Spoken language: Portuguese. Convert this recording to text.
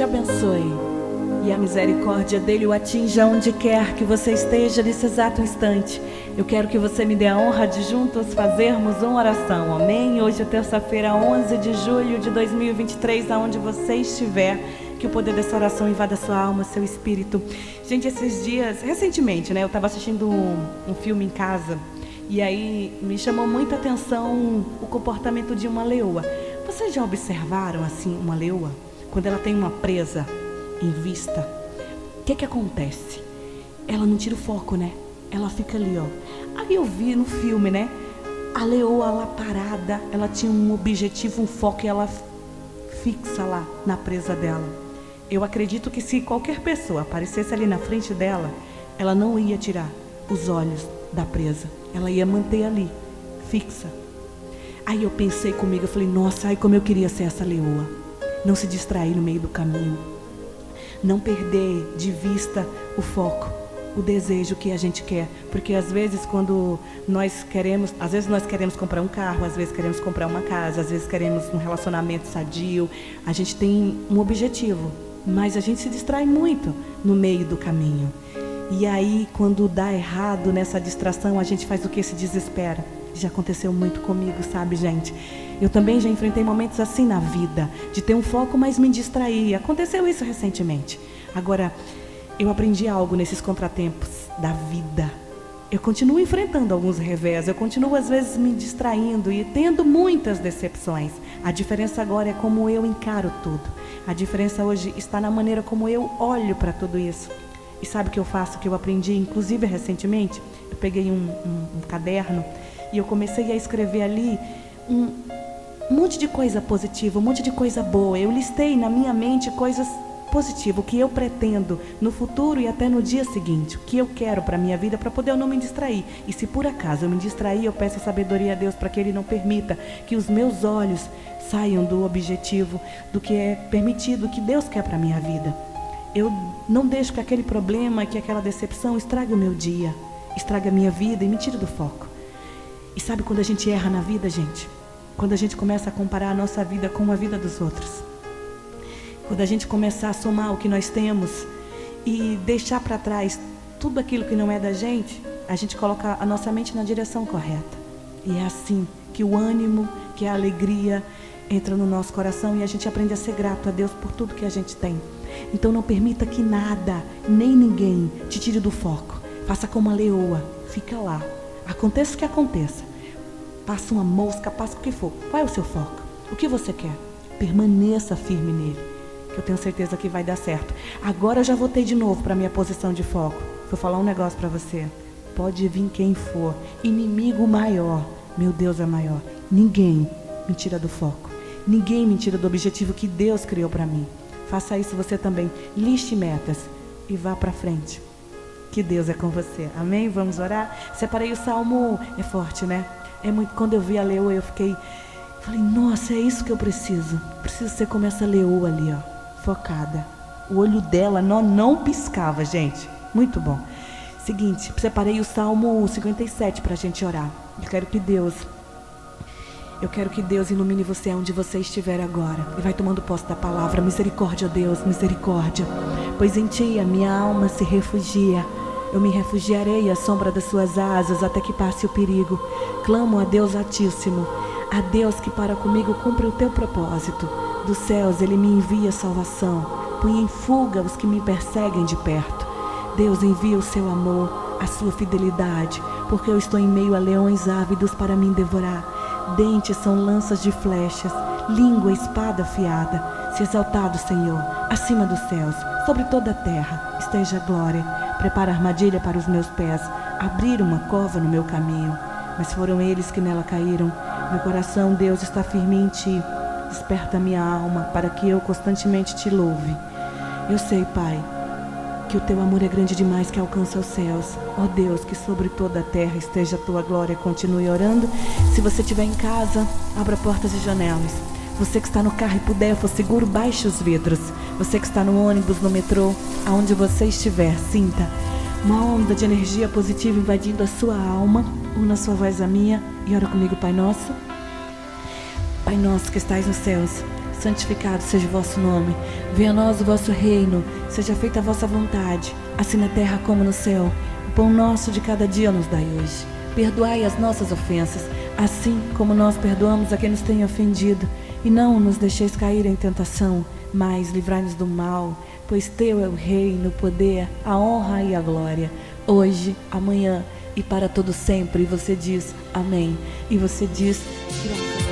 te abençoe e a misericórdia dele o atinja onde quer que você esteja nesse exato instante. Eu quero que você me dê a honra de juntos fazermos uma oração. Amém? Hoje é terça-feira, 11 de julho de 2023, aonde você estiver, que o poder dessa oração invada sua alma, seu espírito. Gente, esses dias, recentemente, né, eu estava assistindo um, um filme em casa e aí me chamou muita atenção o comportamento de uma leoa. Vocês já observaram assim uma leoa quando ela tem uma presa em vista? O que que acontece? Ela não tira o foco, né? Ela fica ali, ó. Aí eu vi no filme, né? A leoa lá parada, ela tinha um objetivo, um foco e ela fixa lá na presa dela. Eu acredito que se qualquer pessoa aparecesse ali na frente dela, ela não ia tirar os olhos da presa. Ela ia manter ali, fixa. Aí eu pensei comigo, eu falei, nossa, ai como eu queria ser essa leoa. Não se distrair no meio do caminho. Não perder de vista o foco, o desejo que a gente quer. Porque às vezes quando nós queremos, às vezes nós queremos comprar um carro, às vezes queremos comprar uma casa, às vezes queremos um relacionamento sadio, a gente tem um objetivo, mas a gente se distrai muito no meio do caminho. E aí, quando dá errado nessa distração, a gente faz o que? Se desespera. Já aconteceu muito comigo, sabe, gente? Eu também já enfrentei momentos assim na vida, de ter um foco, mas me distrair. Aconteceu isso recentemente. Agora, eu aprendi algo nesses contratempos da vida. Eu continuo enfrentando alguns revés, eu continuo às vezes me distraindo e tendo muitas decepções. A diferença agora é como eu encaro tudo. A diferença hoje está na maneira como eu olho para tudo isso. E sabe o que eu faço, que eu aprendi, inclusive recentemente? Eu peguei um, um, um caderno e eu comecei a escrever ali um, monte de coisa positiva, um monte de coisa boa. Eu listei na minha mente coisas positivas, o que eu pretendo no futuro e até no dia seguinte, o que eu quero para minha vida para poder eu não me distrair. E se por acaso eu me distrair, eu peço a sabedoria a Deus para que Ele não permita que os meus olhos saiam do objetivo, do que é permitido, que Deus quer para minha vida. Eu não deixo que aquele problema, que aquela decepção estrague o meu dia, estrague a minha vida e me tire do foco. E sabe quando a gente erra na vida, gente? Quando a gente começa a comparar a nossa vida com a vida dos outros. Quando a gente começar a somar o que nós temos e deixar para trás tudo aquilo que não é da gente, a gente coloca a nossa mente na direção correta. E é assim que o ânimo, que a alegria entra no nosso coração e a gente aprende a ser grato a Deus por tudo que a gente tem. Então não permita que nada, nem ninguém te tire do foco. Faça como a leoa, fica lá. Aconteça o que aconteça. Passa uma mosca, passa o que for. Qual é o seu foco? O que você quer? Permaneça firme nele, que eu tenho certeza que vai dar certo. Agora eu já voltei de novo para minha posição de foco. Vou falar um negócio para você. Pode vir quem for, inimigo maior. Meu Deus é maior. Ninguém me tira do foco. Ninguém me tira do objetivo que Deus criou para mim. Faça isso você também. Liste metas e vá para frente. Que Deus é com você. Amém? Vamos orar? Separei o salmo. É forte, né? É muito. Quando eu vi a leoa, eu fiquei. Falei, nossa, é isso que eu preciso. Preciso ser como essa leoa ali, ó. Focada. O olho dela não, não piscava, gente. Muito bom. Seguinte, separei o salmo 57 para a gente orar. Eu quero que Deus eu quero que Deus ilumine você onde você estiver agora. E vai tomando posse da palavra. Misericórdia, Deus, misericórdia. Pois em ti a minha alma se refugia. Eu me refugiarei à sombra das suas asas até que passe o perigo. Clamo a Deus Altíssimo, a Deus que para comigo cumpre o teu propósito. Dos céus ele me envia salvação. Põe em fuga os que me perseguem de perto. Deus envia o seu amor, a sua fidelidade, porque eu estou em meio a leões ávidos para me devorar. Dentes são lanças de flechas, língua espada afiada. Se exaltado, Senhor, acima dos céus, sobre toda a terra, esteja a glória. Prepara armadilha para os meus pés, abrir uma cova no meu caminho. Mas foram eles que nela caíram. Meu coração, Deus, está firme em ti. Desperta minha alma para que eu constantemente te louve. Eu sei, Pai, que o teu amor é grande demais que alcança os céus. Ó oh Deus, que sobre toda a terra esteja a tua glória. Continue orando. Se você estiver em casa, abra portas e janelas. Você que está no carro e puder, for seguro, baixe os vidros. Você que está no ônibus, no metrô, aonde você estiver, sinta uma onda de energia positiva invadindo a sua alma. Una sua voz à minha e ora comigo, Pai Nosso. Pai Nosso que estais nos céus santificado seja o vosso nome. Venha a nós o vosso reino, seja feita a vossa vontade, assim na terra como no céu. O pão nosso de cada dia nos dai hoje. Perdoai as nossas ofensas, assim como nós perdoamos a quem nos tem ofendido. E não nos deixeis cair em tentação, mas livrai-nos do mal, pois teu é o reino, o poder, a honra e a glória, hoje, amanhã e para todo sempre. E você diz amém. E você diz graças